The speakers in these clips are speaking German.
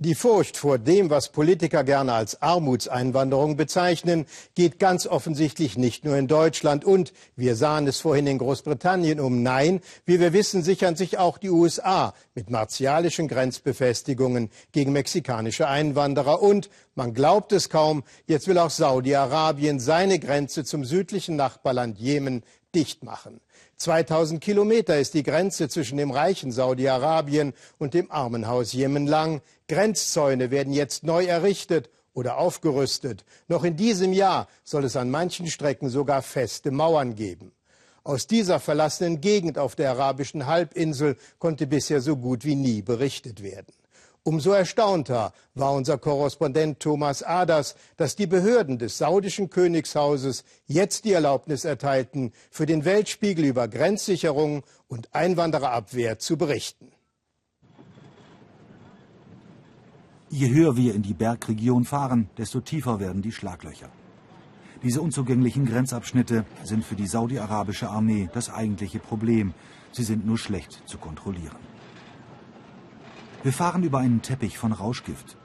Die Furcht vor dem, was Politiker gerne als Armutseinwanderung bezeichnen, geht ganz offensichtlich nicht nur in Deutschland. Und, wir sahen es vorhin in Großbritannien um, nein, wie wir wissen, sichern sich auch die USA mit martialischen Grenzbefestigungen gegen mexikanische Einwanderer. Und, man glaubt es kaum, jetzt will auch Saudi-Arabien seine Grenze zum südlichen Nachbarland Jemen dicht machen. 2000 Kilometer ist die Grenze zwischen dem reichen Saudi-Arabien und dem Armenhaus Jemen lang. Grenzzäune werden jetzt neu errichtet oder aufgerüstet. Noch in diesem Jahr soll es an manchen Strecken sogar feste Mauern geben. Aus dieser verlassenen Gegend auf der arabischen Halbinsel konnte bisher so gut wie nie berichtet werden. Umso erstaunter war unser Korrespondent Thomas Aders, dass die Behörden des saudischen Königshauses jetzt die Erlaubnis erteilten, für den Weltspiegel über Grenzsicherung und Einwandererabwehr zu berichten. Je höher wir in die Bergregion fahren, desto tiefer werden die Schlaglöcher. Diese unzugänglichen Grenzabschnitte sind für die saudi-arabische Armee das eigentliche Problem. Sie sind nur schlecht zu kontrollieren. Wir fahren über einen Teppich von Rauschgift.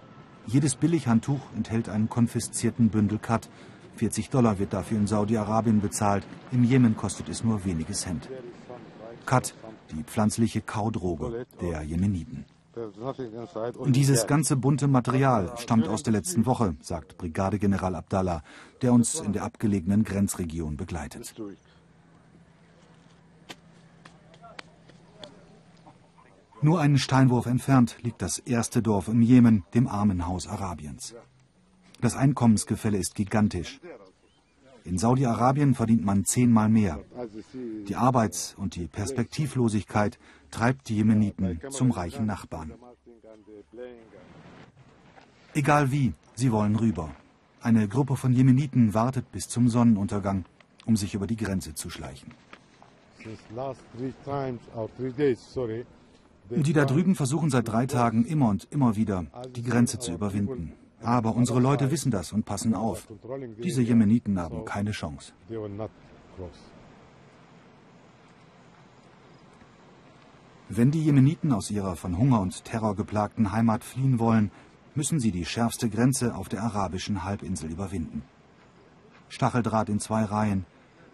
Jedes Billighandtuch enthält einen konfiszierten Bündel Kat. 40 Dollar wird dafür in Saudi-Arabien bezahlt. Im Jemen kostet es nur wenige Cent. Kat, die pflanzliche Kaudroge der Jemeniten. Und dieses ganze bunte Material stammt aus der letzten Woche, sagt Brigadegeneral Abdallah, der uns in der abgelegenen Grenzregion begleitet. Nur einen Steinwurf entfernt liegt das erste Dorf im Jemen, dem Armenhaus Arabiens. Das Einkommensgefälle ist gigantisch. In Saudi-Arabien verdient man zehnmal mehr. Die Arbeits- und die Perspektivlosigkeit treibt die Jemeniten zum reichen Nachbarn. Egal wie, sie wollen rüber. Eine Gruppe von Jemeniten wartet bis zum Sonnenuntergang, um sich über die Grenze zu schleichen. Die da drüben versuchen seit drei Tagen immer und immer wieder, die Grenze zu überwinden. Aber unsere Leute wissen das und passen auf. Diese Jemeniten haben keine Chance. Wenn die Jemeniten aus ihrer von Hunger und Terror geplagten Heimat fliehen wollen, müssen sie die schärfste Grenze auf der arabischen Halbinsel überwinden. Stacheldraht in zwei Reihen,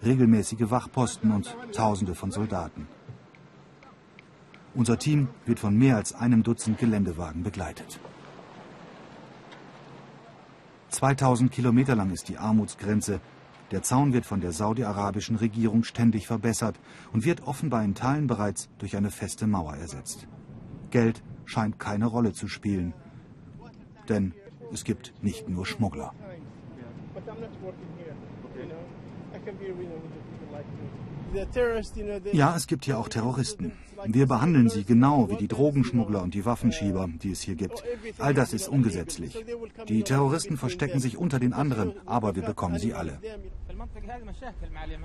regelmäßige Wachposten und Tausende von Soldaten. Unser Team wird von mehr als einem Dutzend Geländewagen begleitet. 2000 Kilometer lang ist die Armutsgrenze. Der Zaun wird von der saudi-arabischen Regierung ständig verbessert und wird offenbar in Teilen bereits durch eine feste Mauer ersetzt. Geld scheint keine Rolle zu spielen, denn es gibt nicht nur Schmuggler. Ja, es gibt hier auch Terroristen. Wir behandeln sie genau wie die Drogenschmuggler und die Waffenschieber, die es hier gibt. All das ist ungesetzlich. Die Terroristen verstecken sich unter den anderen, aber wir bekommen sie alle.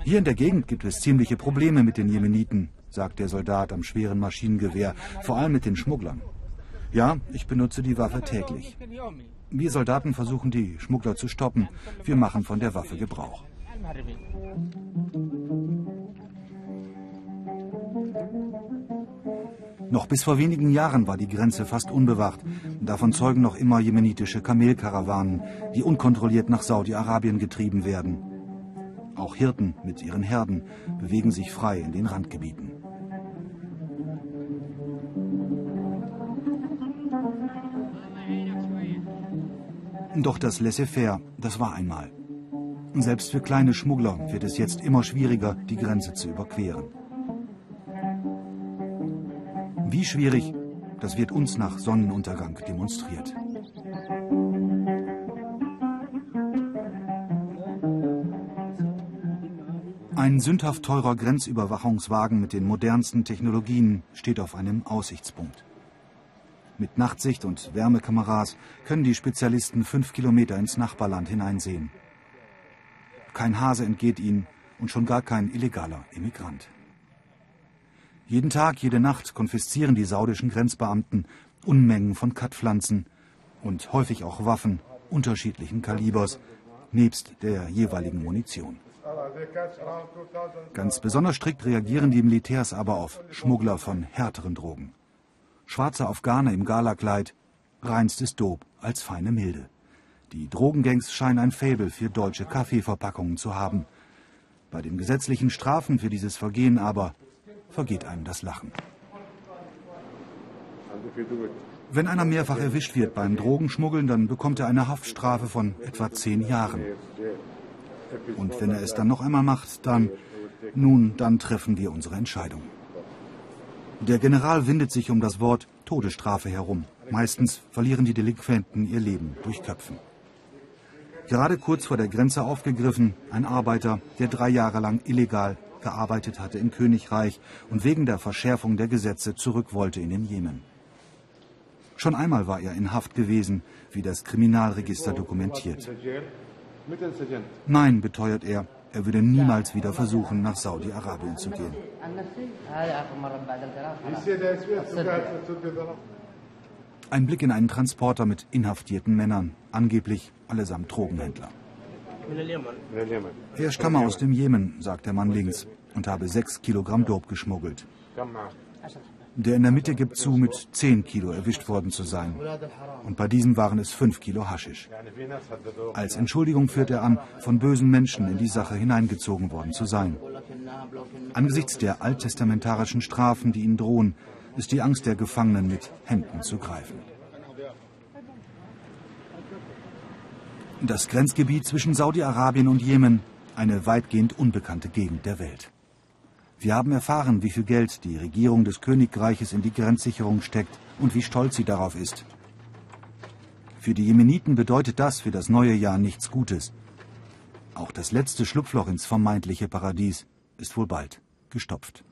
Hier in der Gegend gibt es ziemliche Probleme mit den Jemeniten, sagt der Soldat am schweren Maschinengewehr, vor allem mit den Schmugglern. Ja, ich benutze die Waffe täglich. Wir Soldaten versuchen die Schmuggler zu stoppen. Wir machen von der Waffe Gebrauch. Noch bis vor wenigen Jahren war die Grenze fast unbewacht. Davon zeugen noch immer jemenitische Kamelkarawanen, die unkontrolliert nach Saudi-Arabien getrieben werden. Auch Hirten mit ihren Herden bewegen sich frei in den Randgebieten. Doch das Laissez-faire, das war einmal. Selbst für kleine Schmuggler wird es jetzt immer schwieriger, die Grenze zu überqueren. Wie schwierig, das wird uns nach Sonnenuntergang demonstriert. Ein sündhaft teurer Grenzüberwachungswagen mit den modernsten Technologien steht auf einem Aussichtspunkt. Mit Nachtsicht und Wärmekameras können die Spezialisten fünf Kilometer ins Nachbarland hineinsehen. Kein Hase entgeht ihnen und schon gar kein illegaler Immigrant. Jeden Tag, jede Nacht konfiszieren die saudischen Grenzbeamten Unmengen von Kattpflanzen und häufig auch Waffen unterschiedlichen Kalibers, nebst der jeweiligen Munition. Ganz besonders strikt reagieren die Militärs aber auf Schmuggler von härteren Drogen. Schwarze Afghaner im Galakleid, Reinstes Dope als feine Milde. Die Drogengangs scheinen ein Faible für deutsche Kaffeeverpackungen zu haben. Bei den gesetzlichen Strafen für dieses Vergehen aber vergeht einem das Lachen. Wenn einer mehrfach erwischt wird beim Drogenschmuggeln, dann bekommt er eine Haftstrafe von etwa zehn Jahren. Und wenn er es dann noch einmal macht, dann, nun, dann treffen wir unsere Entscheidung. Der General windet sich um das Wort Todesstrafe herum. Meistens verlieren die Delinquenten ihr Leben durch Köpfen. Gerade kurz vor der Grenze aufgegriffen, ein Arbeiter, der drei Jahre lang illegal gearbeitet hatte im Königreich und wegen der Verschärfung der Gesetze zurück wollte in den Jemen. Schon einmal war er in Haft gewesen, wie das Kriminalregister dokumentiert. Nein, beteuert er, er würde niemals wieder versuchen, nach Saudi-Arabien zu gehen. Ein Blick in einen Transporter mit inhaftierten Männern, angeblich allesamt Drogenhändler. Er stamme aus dem Jemen, sagt der Mann links, und habe sechs Kilogramm Dope geschmuggelt. Der in der Mitte gibt zu, mit 10 Kilo erwischt worden zu sein. Und bei diesem waren es 5 Kilo Haschisch. Als Entschuldigung führt er an, von bösen Menschen in die Sache hineingezogen worden zu sein. Angesichts der alttestamentarischen Strafen, die ihnen drohen, ist die Angst der Gefangenen mit Händen zu greifen. Das Grenzgebiet zwischen Saudi-Arabien und Jemen, eine weitgehend unbekannte Gegend der Welt. Wir haben erfahren, wie viel Geld die Regierung des Königreiches in die Grenzsicherung steckt und wie stolz sie darauf ist. Für die Jemeniten bedeutet das für das neue Jahr nichts Gutes. Auch das letzte Schlupfloch ins vermeintliche Paradies ist wohl bald gestopft.